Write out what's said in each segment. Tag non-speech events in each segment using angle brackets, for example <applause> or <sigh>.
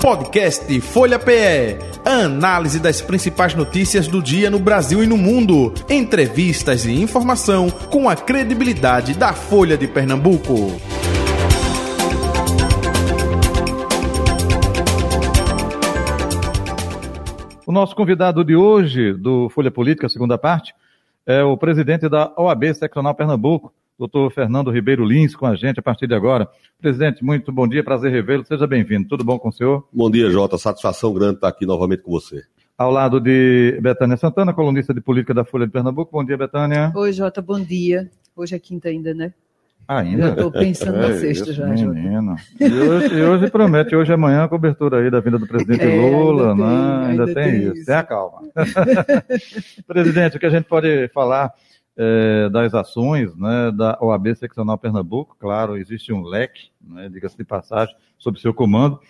Podcast Folha PE. Análise das principais notícias do dia no Brasil e no mundo. Entrevistas e informação com a credibilidade da Folha de Pernambuco. O nosso convidado de hoje, do Folha Política, segunda parte, é o presidente da OAB Seccional Pernambuco, doutor Fernando Ribeiro Lins, com a gente a partir de agora. Presidente, muito bom dia, prazer revê-lo, seja bem-vindo. Tudo bom com o senhor? Bom dia, Jota. Satisfação grande estar aqui novamente com você. Ao lado de Betânia Santana, colunista de política da Folha de Pernambuco. Bom dia, Betânia. Oi, Jota, bom dia. Hoje é quinta ainda, né? Ainda? estou pensando é, na sexta já, menino. E hoje, e hoje promete, hoje é amanhã a cobertura aí da vinda do presidente é, Lula, ainda né? Tem, ainda, ainda tem, tem isso. Tenha calma. <laughs> presidente, o que a gente pode falar é, das ações né, da OAB Seccional Pernambuco. Claro, existe um leque, né, diga-se de passagem, sob seu comando.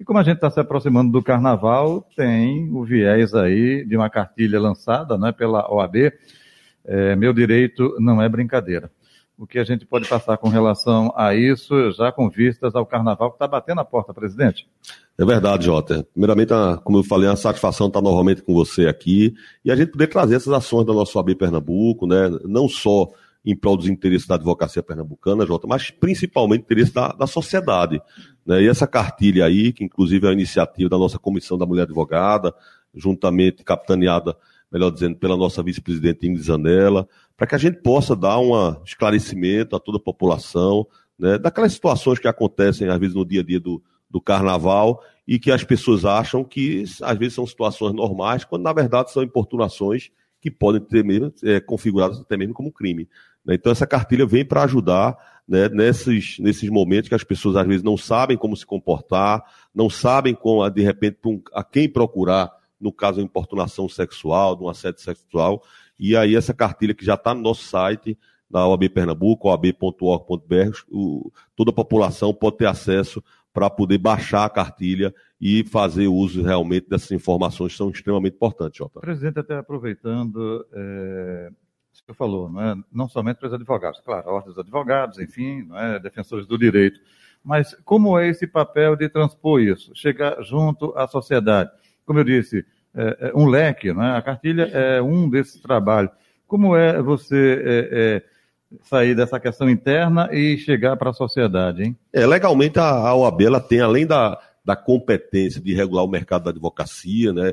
E como a gente está se aproximando do carnaval, tem o viés aí de uma cartilha lançada né, pela OAB. É, meu direito não é brincadeira. O que a gente pode passar com relação a isso, já com vistas ao carnaval que está batendo a porta, presidente? É verdade, Jota. Primeiramente, como eu falei, a satisfação estar novamente com você aqui e a gente poder trazer essas ações da nossa OAB Pernambuco, né? não só em prol dos interesses da advocacia pernambucana, Jota, mas principalmente interesse da, da sociedade. Né? E essa cartilha aí, que inclusive é a iniciativa da nossa Comissão da Mulher Advogada, juntamente capitaneada, melhor dizendo, pela nossa vice-presidente Ingrid Zanella, para que a gente possa dar um esclarecimento a toda a população, né, daquelas situações que acontecem, às vezes, no dia a dia do, do carnaval e que as pessoas acham que às vezes são situações normais, quando na verdade são importunações que podem ter mesmo, é, configuradas até mesmo como crime. Né? Então essa cartilha vem para ajudar né, nesses, nesses momentos que as pessoas às vezes não sabem como se comportar, não sabem como, de repente, a quem procurar, no caso de importunação sexual, de um assédio sexual, e aí essa cartilha que já está no nosso site, na OAB Pernambuco, oab.org.br, toda a população pode ter acesso para poder baixar a cartilha e fazer uso realmente dessas informações que são extremamente importantes, Jota. Presidente, até aproveitando, é, isso que falou, não, é? não somente para os advogados, claro, a ordem dos advogados, enfim, é? defensores do direito, mas como é esse papel de transpor isso, chegar junto à sociedade? Como eu disse, é, é um leque, não é? a cartilha é um desses trabalhos. Como é você é, é sair dessa questão interna e chegar para a sociedade, hein? É, legalmente a, a OAB ela tem, além da, da competência de regular o mercado da advocacia, né,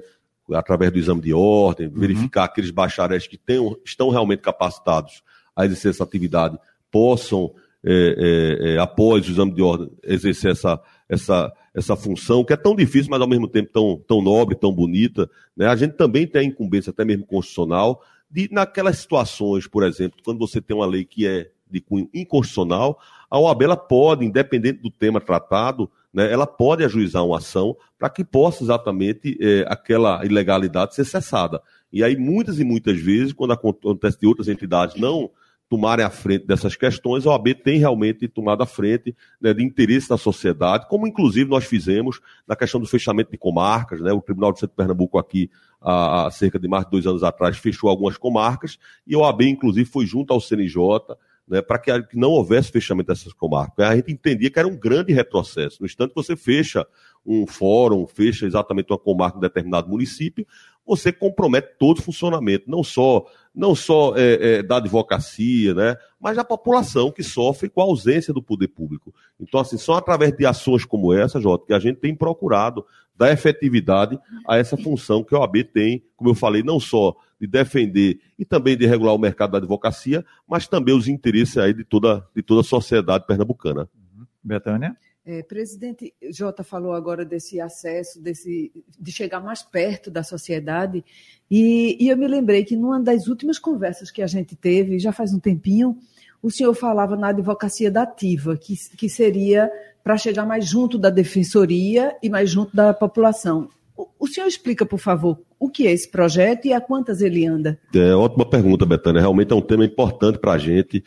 através do exame de ordem, uhum. verificar aqueles bacharéis que tenham, estão realmente capacitados a exercer essa atividade, possam, é, é, é, após o exame de ordem, exercer essa, essa, essa função, que é tão difícil, mas ao mesmo tempo tão, tão nobre, tão bonita. Né? A gente também tem a incumbência, até mesmo constitucional, de, naquelas situações, por exemplo, quando você tem uma lei que é de cunho inconstitucional, a OAB ela pode, independente do tema tratado, né, ela pode ajuizar uma ação para que possa exatamente é, aquela ilegalidade ser cessada. E aí, muitas e muitas vezes, quando acontece de outras entidades não tomarem a frente dessas questões, a OAB tem realmente tomado a frente né, de interesse da sociedade, como inclusive nós fizemos na questão do fechamento de comarcas, né, o Tribunal de de Pernambuco aqui, há, cerca de mais de dois anos atrás, fechou algumas comarcas, e a OAB, inclusive, foi junto ao CNJ, né, para que, não houvesse fechamento dessas comarcas. A gente entendia que era um grande retrocesso. No instante que você fecha um fórum, fecha exatamente uma comarca em determinado município, você compromete todo o funcionamento, não só não só é, é, da advocacia, né, mas da população que sofre com a ausência do poder público. Então, assim, só através de ações como essa, Jota, que a gente tem procurado dar efetividade a essa função que a OAB tem, como eu falei, não só de defender e também de regular o mercado da advocacia, mas também os interesses aí de toda, de toda a sociedade pernambucana. Betânia? É, presidente Jota falou agora desse acesso, desse, de chegar mais perto da sociedade, e, e, eu me lembrei que numa das últimas conversas que a gente teve, já faz um tempinho, o senhor falava na advocacia da ativa, que, que seria para chegar mais junto da defensoria e mais junto da população. O, o senhor explica, por favor, o que é esse projeto e a quantas ele anda? É ótima pergunta, Betânia. Realmente é um tema importante para a gente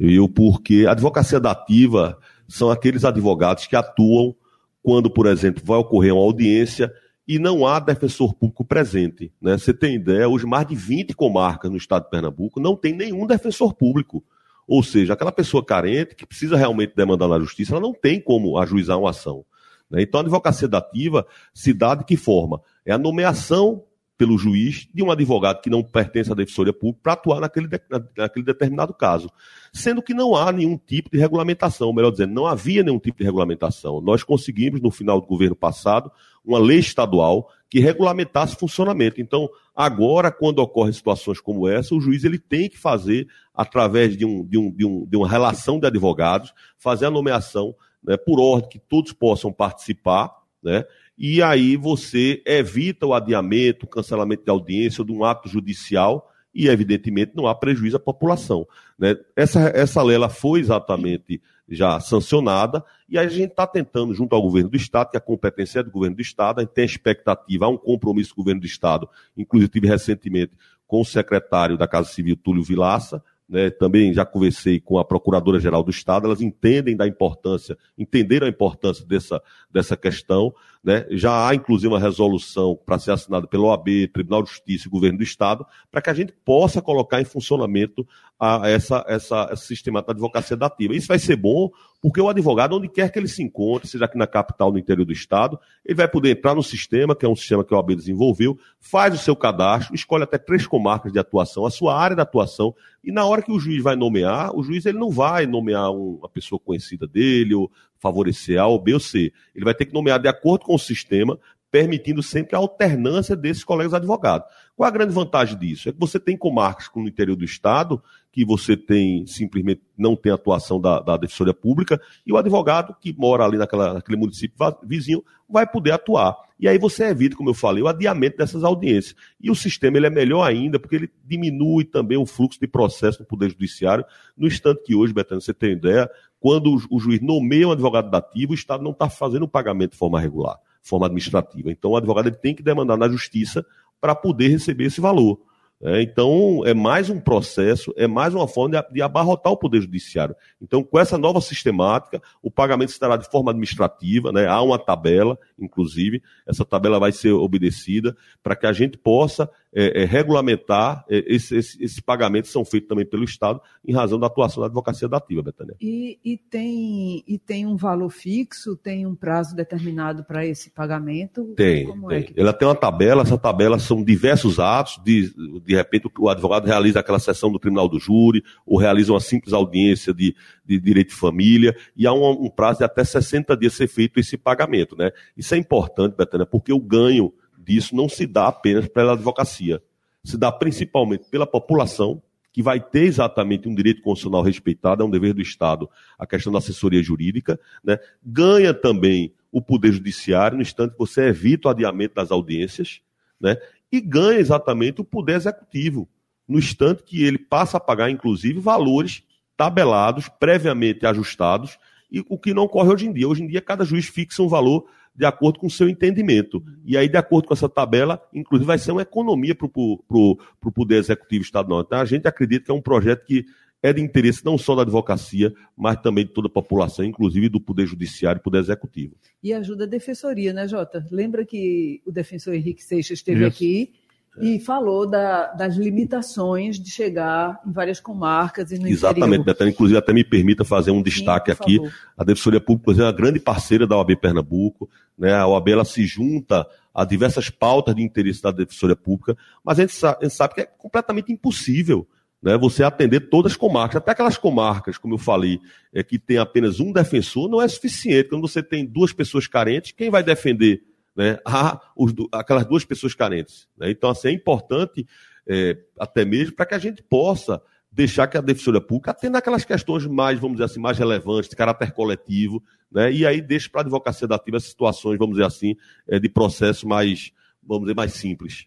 e o porquê. A advocacia da ativa são aqueles advogados que atuam quando, por exemplo, vai ocorrer uma audiência e não há defensor público presente. Né? Você tem ideia, hoje mais de 20 comarcas no estado de Pernambuco não tem nenhum defensor público. Ou seja, aquela pessoa carente que precisa realmente demandar na justiça, ela não tem como ajuizar uma ação. Né? Então, a advocacia dativa se dá de que forma? É a nomeação pelo juiz de um advogado que não pertence à defensoria pública para atuar naquele, naquele determinado caso. Sendo que não há nenhum tipo de regulamentação, melhor dizendo, não havia nenhum tipo de regulamentação. Nós conseguimos, no final do governo passado, uma lei estadual que regulamentasse o funcionamento. Então, agora, quando ocorrem situações como essa, o juiz ele tem que fazer, através de, um, de, um, de, um, de uma relação de advogados, fazer a nomeação né, por ordem que todos possam participar, né? E aí você evita o adiamento, o cancelamento de audiência de um ato judicial e, evidentemente, não há prejuízo à população. Né? Essa, essa lei ela foi exatamente já sancionada e a gente está tentando, junto ao governo do Estado, que a competência é do governo do Estado, a gente tem a expectativa, há um compromisso do governo do Estado, inclusive tive recentemente com o secretário da Casa Civil, Túlio Vilaça, né, também já conversei com a Procuradora-Geral do Estado, elas entendem da importância, entenderam a importância dessa, dessa questão, né, já há inclusive uma resolução para ser assinada pelo OAB, Tribunal de Justiça e Governo do Estado, para que a gente possa colocar em funcionamento a, essa, essa, esse sistema da advocacia dativa. Isso vai ser bom, porque o advogado, onde quer que ele se encontre, seja aqui na capital, no interior do Estado, ele vai poder entrar no sistema, que é um sistema que a OAB desenvolveu, faz o seu cadastro, escolhe até três comarcas de atuação, a sua área de atuação, e na hora que o juiz vai nomear, o juiz ele não vai nomear uma pessoa conhecida dele, ou favorecer A ou B ou C. Ele vai ter que nomear de acordo com o sistema, permitindo sempre a alternância desses colegas advogados. Qual a grande vantagem disso? É que você tem comarcas no interior do Estado, que você tem simplesmente não tem atuação da, da Defensoria Pública, e o advogado que mora ali naquela, naquele município vizinho vai poder atuar. E aí você evita, como eu falei, o adiamento dessas audiências. E o sistema ele é melhor ainda, porque ele diminui também o fluxo de processo no Poder Judiciário, no instante que hoje, Betânia, você tem ideia, quando o, juiz nomeia um advogado dativo, o Estado não está fazendo o pagamento de forma regular, forma administrativa. Então o advogado tem que demandar na justiça para poder receber esse valor. É, então, é mais um processo, é mais uma forma de, de, abarrotar o Poder Judiciário. Então, com essa nova sistemática, o pagamento estará de forma administrativa, né? há uma tabela, inclusive, essa tabela vai ser obedecida para que a gente possa é, é, regulamentar é, esses esse, esse pagamentos são feitos também pelo Estado em razão da atuação da advocacia dativa, Betânia. E, e, tem, e tem um valor fixo, tem um prazo determinado para esse pagamento? Tem, Como é tem. É que... Ela tem uma tabela, essa tabela são diversos atos, de, de repente o advogado realiza aquela sessão do tribunal do júri, ou realiza uma simples audiência de, de direito de família, e há um, um prazo de até 60 dias ser feito esse pagamento. Né? Isso é importante, Betânia, porque o ganho disso não se dá apenas pela advocacia, se dá principalmente pela população, que vai ter exatamente um direito constitucional respeitado, é um dever do Estado, a questão da assessoria jurídica, né? ganha também o Poder Judiciário, no instante você evita o adiamento das audiências, né? E ganha exatamente o Poder Executivo, no instante que ele passa a pagar, inclusive, valores tabelados, previamente ajustados, e o que não ocorre hoje em dia. Hoje em dia, cada juiz fixa um valor de acordo com o seu entendimento. E aí, de acordo com essa tabela, inclusive vai ser uma economia para o Poder Executivo Estadual. Então, a gente acredita que é um projeto que é de interesse não só da advocacia, mas também de toda a população, inclusive do Poder Judiciário e Poder Executivo. E ajuda a Defensoria, né, Jota? Lembra que o defensor Henrique Seixas esteve Isso. aqui e falou da, das limitações de chegar em várias comarcas e no Exatamente, Betânia. Inclusive, até me permita fazer um destaque Sim, aqui. Favor. A Defensoria Pública é uma grande parceira da OAB Pernambuco. Né? A OAB ela se junta a diversas pautas de interesse da Defensoria Pública, mas a gente sabe, a gente sabe que é completamente impossível né, você atender todas as comarcas. Até aquelas comarcas, como eu falei, é, que tem apenas um defensor, não é suficiente. Quando você tem duas pessoas carentes, quem vai defender né, a <laughs> os, aquelas duas pessoas carentes. Né? Então, assim, é importante, é, até mesmo, para que a gente possa deixar que a defensoria pública atenda aquelas questões mais, vamos dizer assim, mais relevantes, de caráter coletivo, né? e aí deixa para a advocacia dativa essas situações, vamos dizer assim, é, de processo mais, vamos dizer, mais simples.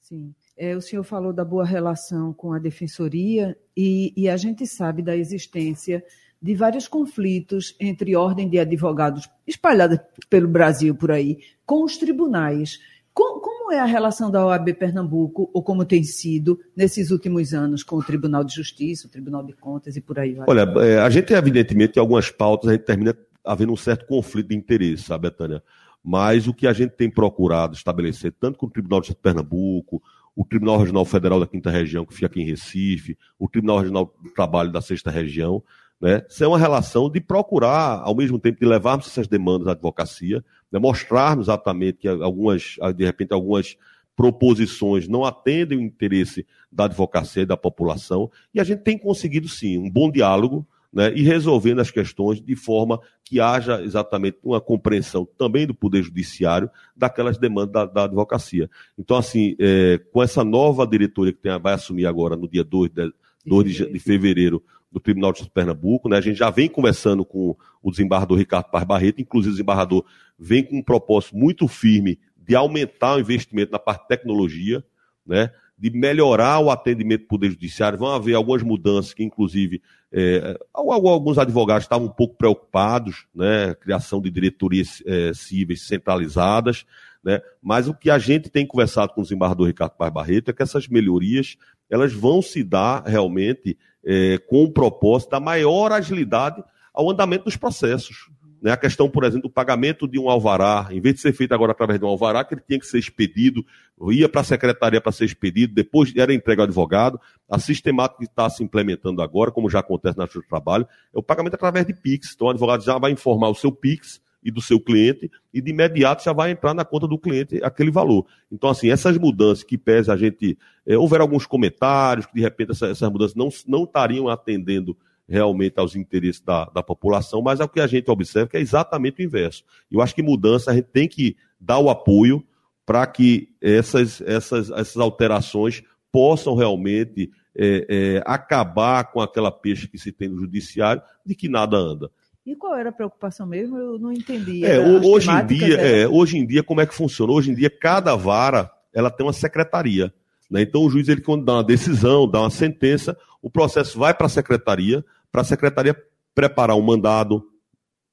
Sim. É, o senhor falou da boa relação com a defensoria e, e a gente sabe da existência de vários conflitos entre ordem de advogados espalhada pelo Brasil por aí, com os tribunais. Como, como, é a relação da OAB Pernambuco, ou como tem sido nesses últimos anos com o Tribunal de Justiça, o Tribunal de Contas e por aí vai? Olha, é, a gente, evidentemente, em algumas pautas, a gente termina havendo um certo conflito de interesse, sabe, Betânia? Mas o que a gente tem procurado estabelecer, tanto com o Tribunal de Pernambuco, o Tribunal Regional Federal da Quinta Região, que fica aqui em Recife, o Tribunal Regional do Trabalho da Sexta Região, Né? Isso é uma relação de procurar, ao mesmo tempo, de levarmos essas demandas à advocacia, né? mostrarmos exatamente que algumas, de repente, algumas proposições não atendem o interesse da advocacia e da população, e a gente tem conseguido, sim, um bom diálogo né, e resolvendo as questões de forma que haja exatamente uma compreensão também do Poder Judiciário daquelas demandas da, da advocacia. Então, assim, é, com essa nova diretoria que tem, vai assumir agora no dia 2 de, 2 de, de fevereiro do Tribunal de Pernambuco, né, a gente já vem conversando com o desembargador Ricardo Paz Barreto, inclusive o desembargador vem com um propósito muito firme de aumentar o investimento na parte de tecnologia, né, de melhorar o atendimento do Poder Judiciário. Vão haver algumas mudanças que, inclusive, é, alguns advogados estavam um pouco preocupados, né, criação de diretorias é, cíveis centralizadas, né, mas o que a gente tem conversado com o desembargador Ricardo Paz Barreto é que essas melhorias elas vão se dar realmente é, com o propósito da maior agilidade ao andamento dos processos. Né? A questão, por exemplo, do pagamento de um alvará, em vez de ser feito agora através de um alvará, que ele tinha que ser expedido, ia para a secretaria para ser expedido, depois era entregue ao advogado. A sistemática que está se implementando agora, como já acontece na Justiça do Trabalho, é o pagamento através de PIX. Então, o advogado já vai informar o seu PIX e do seu cliente, e de imediato já vai entrar na conta do cliente aquele valor. Então, assim, essas mudanças que pese a gente. É, houver alguns comentários que, de repente, essa, essas mudanças não, não estariam atendendo realmente aos interesses da, da população, mas é o que a gente observa que é exatamente o inverso. Eu acho que mudança a gente tem que dar o apoio para que essas, essas, essas alterações possam realmente é, é, acabar com aquela peixe que se tem no judiciário de que nada anda. E qual era a preocupação mesmo? Eu não entendi. É, hoje em dia, é, hoje em dia, como é que funciona? Hoje em dia, cada vara ela tem uma secretaria. Né? Então, o juiz, ele, quando dá uma decisão, dá uma sentença, o processo vai para a secretaria, para a secretaria preparar um mandado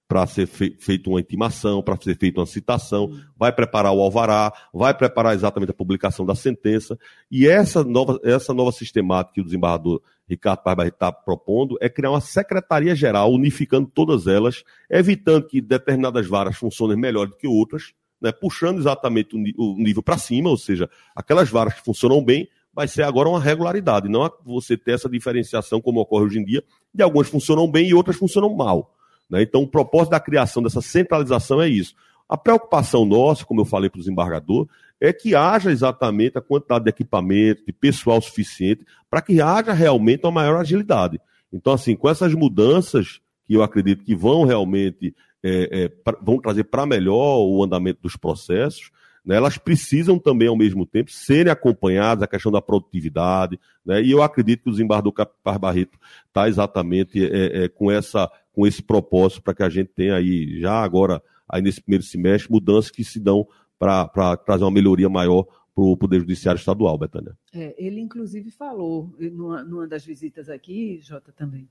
para ser fe feita uma intimação, para ser feita uma citação, vai preparar o alvará, vai preparar exatamente a publicação da sentença. E essa nova, essa nova sistemática que o desembargador Ricardo Barbarri está propondo é criar uma secretaria-geral, unificando todas elas, evitando que determinadas varas funcionem melhor do que outras, né, puxando exatamente o, o nível para cima, ou seja, aquelas varas que funcionam bem vai ser agora uma regularidade, não você ter essa diferenciação como ocorre hoje em dia, de algumas funcionam bem e outras funcionam mal. Né? Então, o propósito da criação dessa centralização é isso. A preocupação nossa, como eu falei para o desembargador, é que haja exatamente a quantidade de equipamento, de pessoal suficiente, para que haja realmente uma maior agilidade. Então, assim, com essas mudanças que eu acredito que vão realmente é, é, pra, vão trazer para melhor o andamento dos processos, né, elas precisam também, ao mesmo tempo, serem acompanhadas, a questão da produtividade, né, e eu acredito que o desembargador Capar Barreto está exatamente é, é, com, essa, com esse propósito para que a gente tenha aí, já agora, aí nesse primeiro semestre, mudanças que se dão para trazer uma melhoria maior para o Poder Judiciário Estadual, Betânia. É, ele, inclusive, falou, numa, numa, das visitas aqui, Jota também,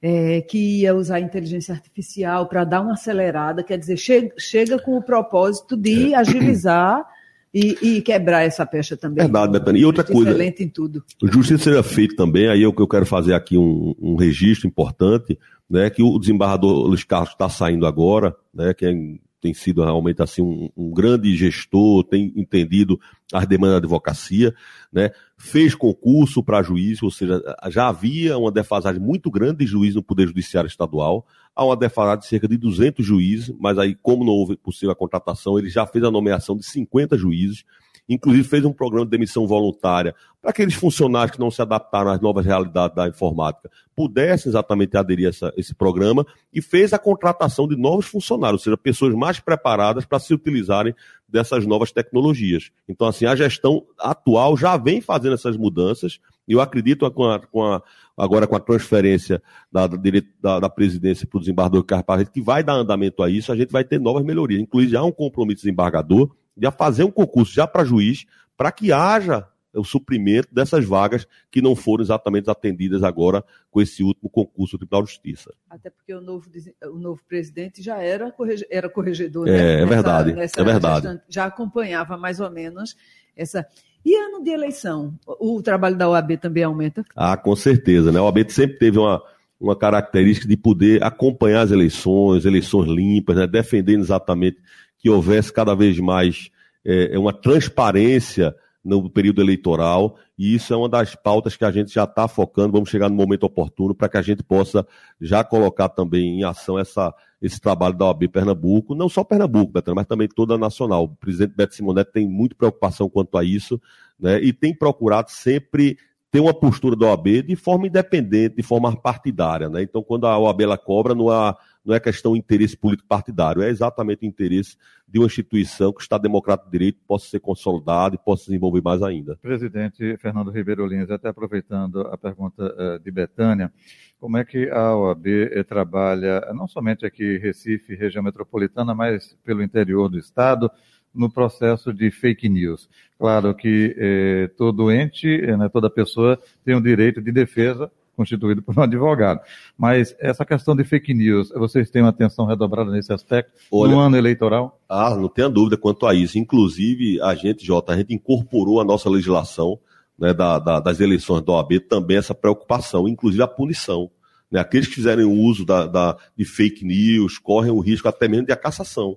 é, que ia usar a inteligência artificial para dar uma acelerada, quer dizer, chega, chega com o propósito de é. agilizar e, e, quebrar essa pecha também. Verdade, Betânia. E outra coisa, excelente em tudo. justiça seja feito também, aí eu, eu quero fazer aqui um, um registro importante, né, que o desembargador Luiz Carlos está saindo agora, né, que é tem sido realmente assim um, um, grande gestor, tem entendido as demandas da advocacia, né? fez concurso para juiz, ou seja, já havia uma defasagem muito grande de juiz no Poder Judiciário Estadual, há uma defasagem de cerca de 200 juízes, mas aí como não houve possível a contratação, ele já fez a nomeação de 50 juízes, inclusive fez um programa de demissão voluntária para aqueles funcionários que não se adaptaram às novas realidades da informática pudessem exatamente aderir a essa, esse programa e fez a contratação de novos funcionários, ou seja, pessoas mais preparadas para se utilizarem dessas novas tecnologias. Então, assim, a gestão atual já vem fazendo essas mudanças e eu acredito com a, com a, agora com a transferência da, da, da presidência para o desembargador Carlos que vai dar andamento a isso, a gente vai ter novas melhorias. Inclusive, há um compromisso do desembargador de fazer um concurso já para juiz, para que haja o suprimento dessas vagas que não foram exatamente atendidas agora com esse último concurso do Tribunal de Justiça. Até porque o novo, o novo presidente já era, correge, era corregedor. É, né? é verdade. Nessa, é verdade. já acompanhava mais ou menos essa. E ano de eleição? O trabalho da OAB também aumenta? Ah, com certeza. Né? A OAB sempre teve uma, uma característica de poder acompanhar as eleições, eleições limpas, né? defendendo exatamente que houvesse cada vez mais é, é, uma transparência no período eleitoral, e isso é uma das pautas que a gente já está focando, vamos chegar no momento oportuno para que a gente possa já colocar também em ação essa, esse trabalho da OAB Pernambuco, não só Pernambuco, Betânia, mas também toda a nacional. O presidente Beto Simonetti tem muita preocupação quanto a isso, né, e tem procurado sempre ter uma postura da OAB de forma independente, de forma partidária. Né? Então, quando a OAB ela cobra, não há não é questão de interesse político partidário, é exatamente o interesse de uma instituição que o Estado Democrático de Direito possa ser consolidado e possa se desenvolver mais ainda. Presidente Fernando Ribeiro Lins, até aproveitando a pergunta eh, de Betânia, como é que a OAB eh, trabalha, não somente aqui Recife, região metropolitana, mas pelo interior do Estado, no processo de fake news. Claro que eh, todo ente, né, toda pessoa tem o direito de defesa constituído por um <laughs> advogado. Mas essa questão de fake news, vocês têm uma atenção redobrada nesse aspecto Olha, no ano eleitoral? Ah, não tenha dúvida quanto a isso. Inclusive, a gente, Jota, a gente incorporou a nossa legislação né, da, da, das eleições da OAB também essa preocupação, inclusive a punição. Né? Aqueles que fizerem uso da, da, de fake news correm o risco até mesmo de a cassação.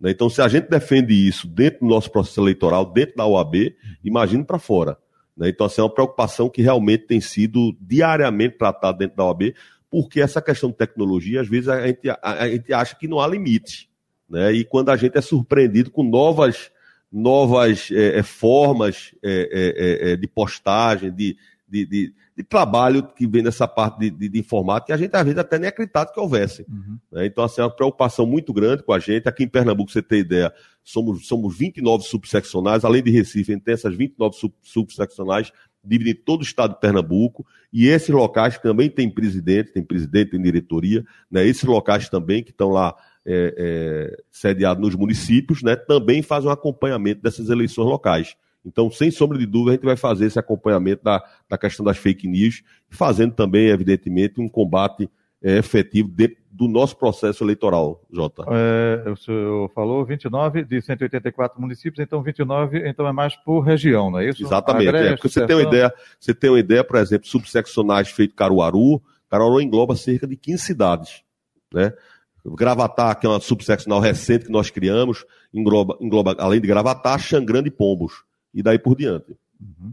Né? Então, se a gente defende isso dentro do nosso processo eleitoral, dentro da OAB, imagine para fora. Né? Então, assim, é uma preocupação que realmente tem sido diariamente tratada dentro da OAB, porque essa questão de tecnologia, às vezes, a gente, a, a gente acha que não há limite. Né? E quando a gente é surpreendido com novas, novas é, formas é, é, de postagem, de, de, de, de, trabalho que vem nessa parte de, de, de, informática, que a gente às vezes até nem acreditava que houvesse. Uhum. Né? Então, assim, é uma preocupação muito grande com a gente. Aqui em Pernambuco, você tem ideia, somos, somos 29 subseccionais, além de Recife, a gente tem essas 29 sub, subseccionais dividindo todo o estado de Pernambuco, e esses locais também têm presidente, tem presidente, tem diretoria, né? esses locais também que estão lá é, é, sediados nos municípios, né? também fazem um acompanhamento dessas eleições locais. Então, sem sombra de dúvida, a gente vai fazer esse acompanhamento da, da questão das fake news, fazendo também, evidentemente, um combate é, efetivo dentro do nosso processo eleitoral, Jota. É, o senhor falou 29 de 184 municípios, então 29 então é mais por região, não é isso? Exatamente. É, porque você tem uma ideia, você tem uma ideia, por exemplo, subseccionais feito Caruaru, Caruaru engloba cerca de 15 cidades, né? Gravatar, que é uma subseccional recente que nós criamos, engloba, engloba além de Gravatar, Xangrande e Pombos e daí por diante. Uhum.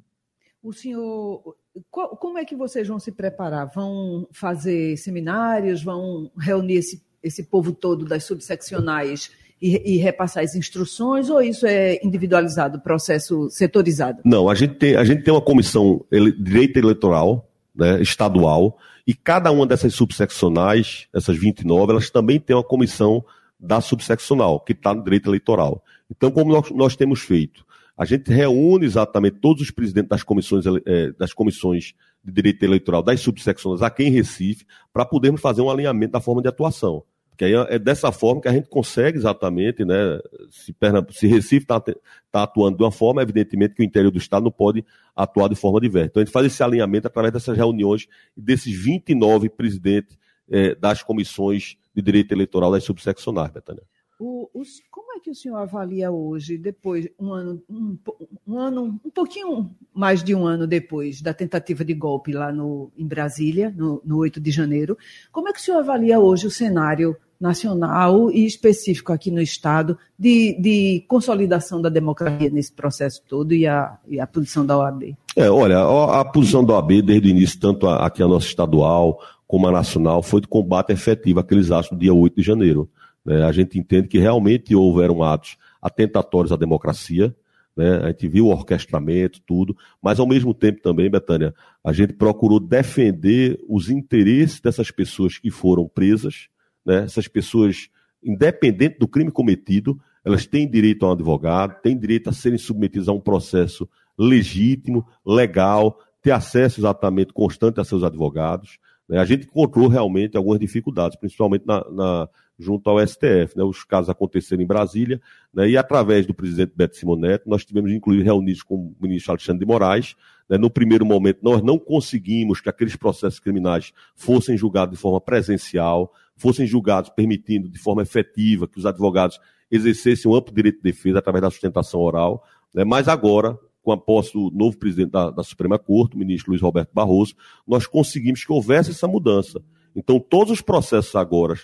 O senhor, qual, como é que vocês vão se preparar? Vão fazer seminários? Vão reunir esse, esse povo todo das subseccionais e, e, repassar as instruções? Ou isso é individualizado, processo setorizado? Não, a gente tem, a gente tem uma comissão ele, direito eleitoral né, estadual e cada uma dessas subseccionais, essas 29, elas também têm uma comissão da subseccional, que está no direito eleitoral. Então, como nós, nós temos feito? A gente reúne exatamente todos os presidentes das comissões, é, das comissões de direito eleitoral das subsecções aqui em Recife, para podermos fazer um alinhamento da forma de atuação. Porque aí é dessa forma que a gente consegue exatamente, né? Se, se Recife está tá atuando de uma forma, evidentemente que o interior do Estado não pode atuar de forma diversa. Então a gente faz esse alinhamento através dessas reuniões e desses 29 presidentes é, das comissões de direito eleitoral das subseccionais, Betânia. O, os, como é que o senhor avalia hoje, depois, um ano, um, um, ano, um pouquinho mais de um ano depois da tentativa de golpe lá no, em Brasília, no, no 8 de janeiro, como é que o senhor avalia hoje o cenário nacional e específico aqui no Estado de, de consolidação da democracia nesse processo todo e a, e a posição da OAB? É, olha, a, a posição da OAB desde o início, tanto a, aqui a nossa estadual como a nacional, foi de combate efetivo àqueles atos do dia 8 de janeiro. Né? A gente entende que realmente houveram atos atentatórios à democracia, né? a gente viu o orquestramento, tudo, mas ao mesmo tempo também, Betânia, a gente procurou defender os interesses dessas pessoas que foram presas, né? essas pessoas, independente do crime cometido, elas têm direito a um advogado, têm direito a serem submetidas a um processo legítimo, legal, ter acesso exatamente constante a seus advogados. Né? A gente encontrou realmente algumas dificuldades, principalmente na, na junto ao STF. Né? Os casos aconteceram em Brasília, né? e através do presidente Beto Simonetti, nós tivemos, inclusive, reunidos com o ministro Alexandre de Moraes. Né? No primeiro momento, nós não conseguimos que aqueles processos criminais fossem julgados de forma presencial, fossem julgados permitindo de forma efetiva que os advogados exercessem um amplo direito de defesa através da sustentação oral. Né? Mas agora, com a posse do novo presidente da, da Suprema Corte, o ministro Luiz Roberto Barroso, nós conseguimos que houvesse essa mudança. Então, todos os processos agora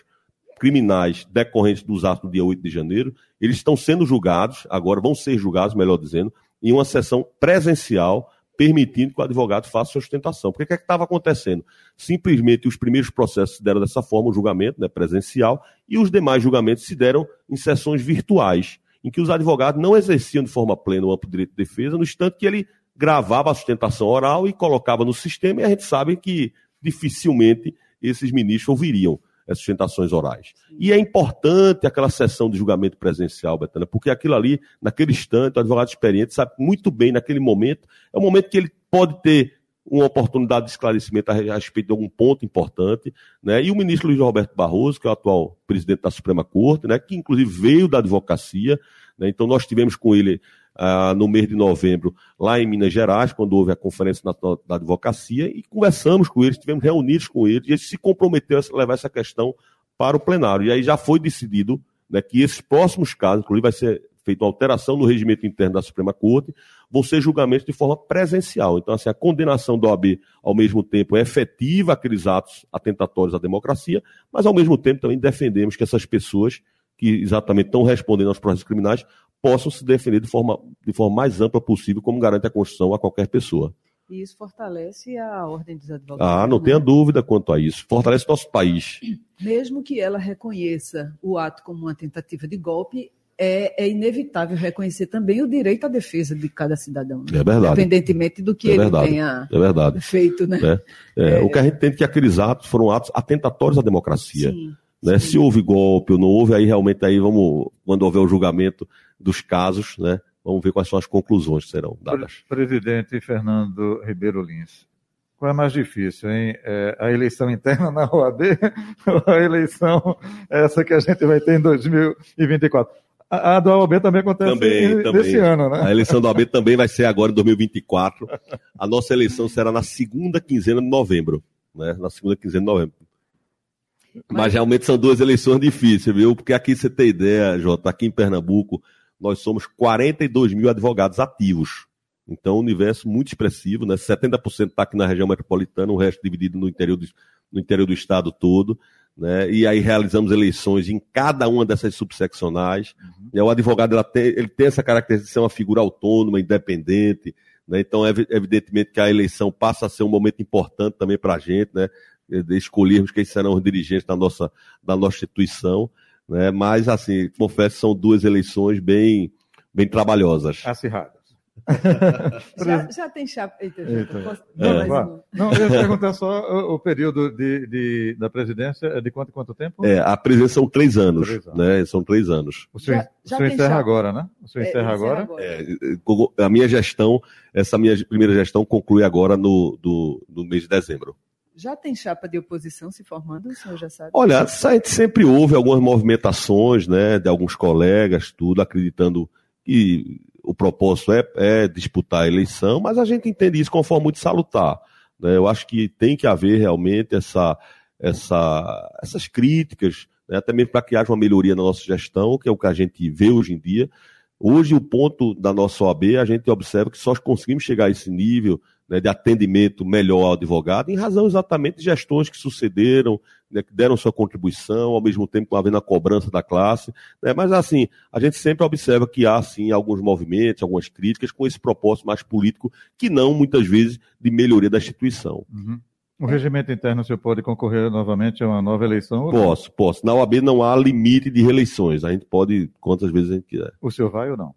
criminais decorrentes dos atos do dia 8 de janeiro, eles estão sendo julgados, agora vão ser julgados, melhor dizendo, em uma sessão presencial, permitindo que o advogado faça sustentação. Porque o que é estava acontecendo? Simplesmente os primeiros processos se deram dessa forma, o julgamento né, presencial, e os demais julgamentos se deram em sessões virtuais, em que os advogados não exerciam de forma plena o amplo direito de defesa, no instante que ele gravava a sustentação oral e colocava no sistema, e a gente sabe que dificilmente esses ministros ouviriam as sustentações orais. E é importante aquela sessão de julgamento presencial, Betânia, porque aquilo ali, naquele instante, o advogado experiente sabe muito bem, naquele momento, é o momento que ele pode ter uma oportunidade de esclarecimento a respeito de algum ponto importante, né? E o ministro Luiz Roberto Barroso, que é o atual presidente da Suprema Corte, né? Que inclusive veio da advocacia, né? Então nós tivemos com ele ah, no mês de novembro, lá em Minas Gerais, quando houve a Conferência da Advocacia, e conversamos com eles, estivemos reunidos com eles, e eles se comprometeram a levar essa questão para o plenário. E aí já foi decidido né, que esses próximos casos, inclusive vai ser feita uma alteração no regimento interno da Suprema Corte, vão ser julgamentos de forma presencial. Então, assim, a condenação da OAB, ao mesmo tempo, é efetiva àqueles atos atentatórios à democracia, mas, ao mesmo tempo, também defendemos que essas pessoas que exatamente estão respondendo aos processos criminais possam se defender de forma, de forma mais ampla possível, como garante a Constituição a qualquer pessoa. E isso fortalece a ordem dos advogados. Ah, não né? tenha dúvida quanto a isso. Fortalece nosso país. Mesmo que ela reconheça o ato como uma tentativa de golpe, é, é, inevitável reconhecer também o direito à defesa de cada cidadão. Né? É verdade. Independentemente do que é ele tenha é verdade. feito. Né? É, é, o que a gente tem é que aqueles atos foram atos atentatórios à democracia. Sim, né? Sim. Se houve golpe ou não houve, aí realmente aí vamos, quando houver o julgamento, dos casos, né? Vamos ver quais são as conclusões que serão dadas. Presidente Fernando Ribeiro Lins, qual é mais difícil, hein? É a eleição interna na OAB <laughs> ou a eleição essa que a gente vai ter em 2024? A, a da OAB também acontece também, também. nesse ano, né? A eleição da OAB também vai ser agora em 2024. A nossa eleição será na segunda quinzena de novembro, né? Na segunda quinzena de novembro. Mas, Mas realmente são duas eleições difíceis, viu? Porque aqui você tem ideia, Jota, aqui em Pernambuco, nós somos 42 mil advogados ativos. Então, um universo muito expressivo, né? 70% está aqui na região metropolitana, o resto dividido no interior do, no interior do estado todo. Né? E aí realizamos eleições em cada uma dessas subseccionais. Uhum. E o advogado tem, ele tem essa característica de ser uma figura autônoma, independente. Né? Então, evidentemente que a eleição passa a ser um momento importante também para a gente, né? de escolhermos quem serão os dirigentes da nossa, da nossa instituição. Né? Mas, assim, confesso, são duas eleições bem, bem trabalhosas. Acirradas. <laughs> já, já tem chapa. Eita, Eita. Posso... É. Não, não, eu ia <laughs> perguntar só o, o período de, de, da presidência é de quanto quanto tempo? É, a presidência são três anos, três anos. né? São três anos. O senhor, já, o senhor encerra chapa. agora, né? O senhor é, encerra agora? agora. É, a minha gestão, essa minha primeira gestão conclui agora no, do, no mês de dezembro. Já tem chapa de oposição se formando, o senhor já sabe? Olha, a gente sempre houve algumas movimentações, né, de alguns colegas, tudo, acreditando que o propósito é, é disputar a eleição, mas a gente entende isso conforme muito salutar. Né? Eu acho que tem que haver realmente essa, essa, essas críticas, né, até mesmo para que haja uma melhoria na nossa gestão, que é o que a gente vê hoje em dia. Hoje, o ponto da nossa OAB, a gente observa que só conseguimos chegar a esse nível né, de atendimento melhor ao advogado, em razão exatamente de gestões que sucederam, né, que deram sua contribuição, ao mesmo tempo havendo a cobrança da classe. Né, mas, assim, a gente sempre observa que há, sim, alguns movimentos, algumas críticas com esse propósito mais político, que não, muitas vezes, de melhoria da instituição. Uhum. O regimento interno, o senhor pode concorrer novamente a uma nova eleição? Posso, posso. Na OAB não há limite de reeleições. A gente pode quantas vezes a gente quiser. O senhor vai ou não?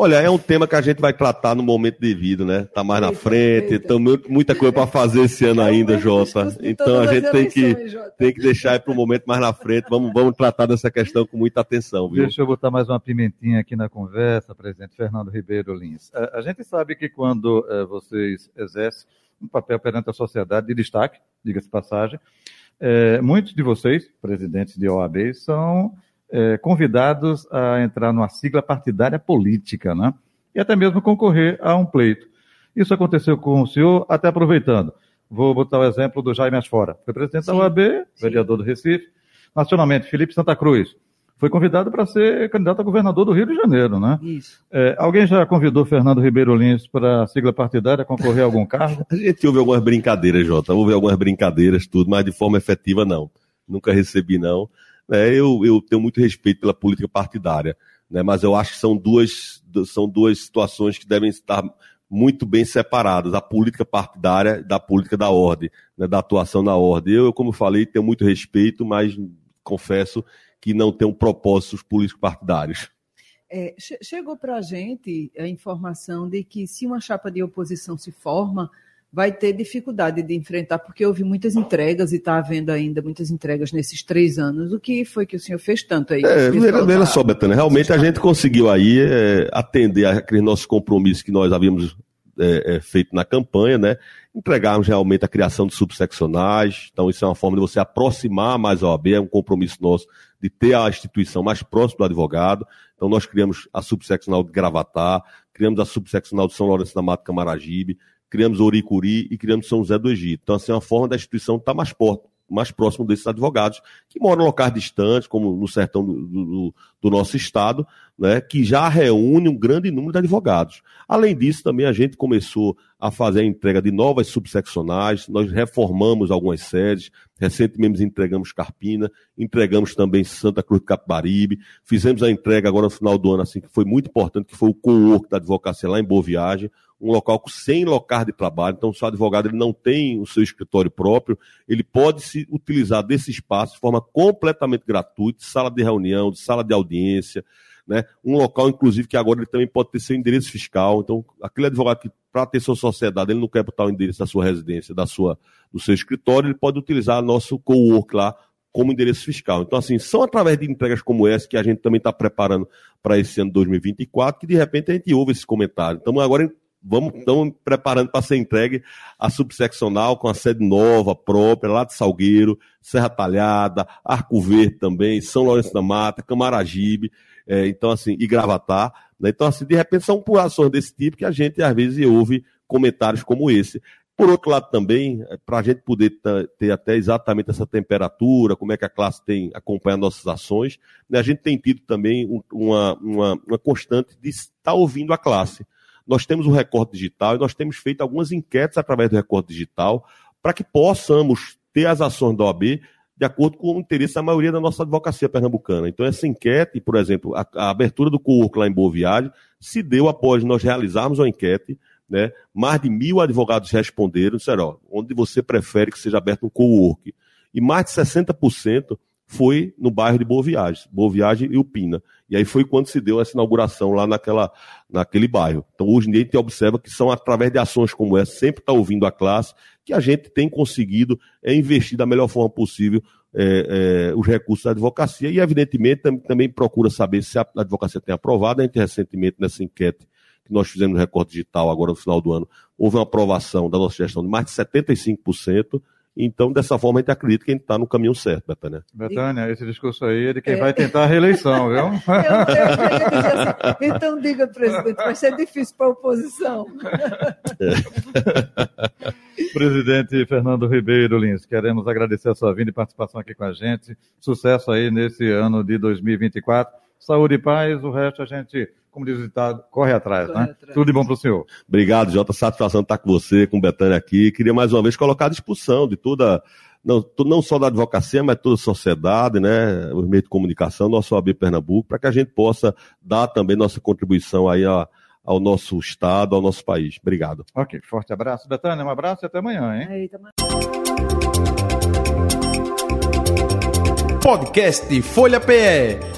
Olha, é um tema que a gente vai tratar no momento devido, né? Tá mais na frente, então muita coisa para fazer esse ano ainda, Jota. Então a gente tem que, tem que deixar para o momento mais na frente. Vamos, vamos tratar dessa questão com muita atenção, viu? Deixa eu botar mais uma pimentinha aqui na conversa, presidente Fernando Ribeiro Lins. A, gente sabe que quando é, vocês exercem um papel perante a sociedade de destaque, diga-se passagem, é, muitos de vocês, presidentes de OAB, são é, convidados a entrar numa sigla partidária política, né? E até mesmo concorrer a um pleito. Isso aconteceu com o senhor, até aproveitando. Vou botar o exemplo do Jaime Asfora. Foi presidente sim, da UAB, vereador do Recife. Nacionalmente, Felipe Santa Cruz. Foi convidado para ser candidato a governador do Rio de Janeiro, né? Isso. É, alguém já convidou Fernando Ribeiro Lins para a sigla partidária concorrer a algum cargo? <laughs> a gente houve algumas brincadeiras, Jota. Houve algumas brincadeiras, tudo, mas de forma efetiva, não. Nunca recebi, não. É, eu, eu tenho muito respeito pela política partidária. Né? Mas eu acho que são duas, são duas situações que devem estar muito bem separadas, a política partidária da política da ordem, né, da atuação na ordem. Eu, como falei, tenho muito respeito, mas confesso que não tenho propósitos políticos partidários. É, chegou para a gente a informação de que se uma chapa de oposição se forma, vai ter dificuldade de enfrentar, porque houve muitas entregas e está havendo ainda muitas entregas nesses três anos. O que foi que o senhor fez tanto aí? É, veja, só, Betânia, realmente a gente conseguiu aí é, atender aqueles nossos compromissos que nós havíamos é, é, feito na campanha, né? Entregarmos realmente a criação de subseccionais. Então, isso é uma forma de você aproximar mais a OAB, é um compromisso nosso de ter a instituição mais próxima do advogado. Então, nós criamos a subseccional de Gravatar, criamos a subseccional de São Lourenço da Mata Camaragibe, criamos Oricuri e criamos São José do Egito. Então, assim, é uma forma da instituição estar mais, mais próximo desses advogados que moram em locais distantes, como no sertão do, do, do, nosso estado, né, que já reúne um grande número de advogados. Além disso, também a gente começou a fazer a entrega de novas subseccionais, nós reformamos algumas sedes, recentemente entregamos Carpina, entregamos também Santa Cruz do Capibaribe, fizemos a entrega agora no final do ano, assim, que foi muito importante, que foi o co-work da advocacia lá em Boa Viagem, um local sem local de trabalho, então o advogado ele não tem o seu escritório próprio, ele pode se utilizar desse espaço de forma completamente gratuita, sala de reunião, de sala de audiência, né? um local, inclusive, que agora ele também pode ter seu endereço fiscal, então aquele advogado que para ter sua sociedade, ele não quer botar o endereço da sua residência, da sua, do seu escritório, ele pode utilizar nosso co-work lá como endereço fiscal. Então, assim, são através de entregas como essa que a gente também está preparando para esse ano 2024, que de repente a gente ouve esse comentário. Então, agora vamos estamos preparando para ser entregue a subseccional com a sede nova, própria, lá de Salgueiro, Serra Talhada, Arco Verde também, São Lourenço da Mata, Camaragibe, é, então assim, e Gravatar. Né? Então, assim, de repente são por ações desse tipo que a gente às vezes ouve comentários como esse. Por outro lado, também, é, para a gente poder ter até exatamente essa temperatura, como é que a classe tem acompanhado nossas ações, né, a gente tem tido também uma, uma, uma constante de estar ouvindo a classe nós temos o recorde digital e nós temos feito algumas enquetes através do recorde digital para que possamos ter as ações da OAB de acordo com o interesse da maioria da nossa advocacia pernambucana. Então, essa enquete, por exemplo, a, a abertura do co-work lá em Boa Viagem, se deu após nós realizarmos uma enquete, né? mais de mil advogados responderam, disseram, ó, onde você prefere que seja aberto um co-work? E mais de 60% foi no bairro de Boa Viagem, Boa Viagem e Upina. E aí foi quando se deu essa inauguração lá naquela, naquele bairro. Então hoje a gente observa que são através de ações como essa, sempre está ouvindo a classe, que a gente tem conseguido é, investir da melhor forma possível é, é, os recursos da advocacia e, evidentemente, também, também procura saber se a advocacia tem aprovado. A gente recentemente, nessa enquete que nós fizemos no Recorte Digital agora no final do ano, houve uma aprovação da nossa gestão de mais de 75%. Então, dessa forma, a gente acredita que a gente está no caminho certo, Betânia. Betânia, esse discurso aí é de quem é. vai tentar a reeleição, viu? eu, eu assim, então, diga, presidente, vai ser difícil para a oposição. É. <laughs> Presidente Fernando Ribeiro Lins, queremos agradecer a sua vinda e participação aqui com a gente. Sucesso aí nesse ano de 2024. Saúde e paz, o resto a gente como diz o ditado, corre atrás, corre né? Atrás. Tudo de bom para o senhor. Obrigado, Jota. Satisfação estar com você, com o Betânia aqui. Queria mais uma vez colocar à disposição de toda, não, não só da advocacia, mas toda a sociedade, né? Os meios de comunicação, nosso OAB Pernambuco, para que a gente possa dar também nossa contribuição aí a, ao nosso Estado, ao nosso país. Obrigado. Ok, forte abraço. Betânia, um abraço e até amanhã, hein? Eita, Podcast Folha PE.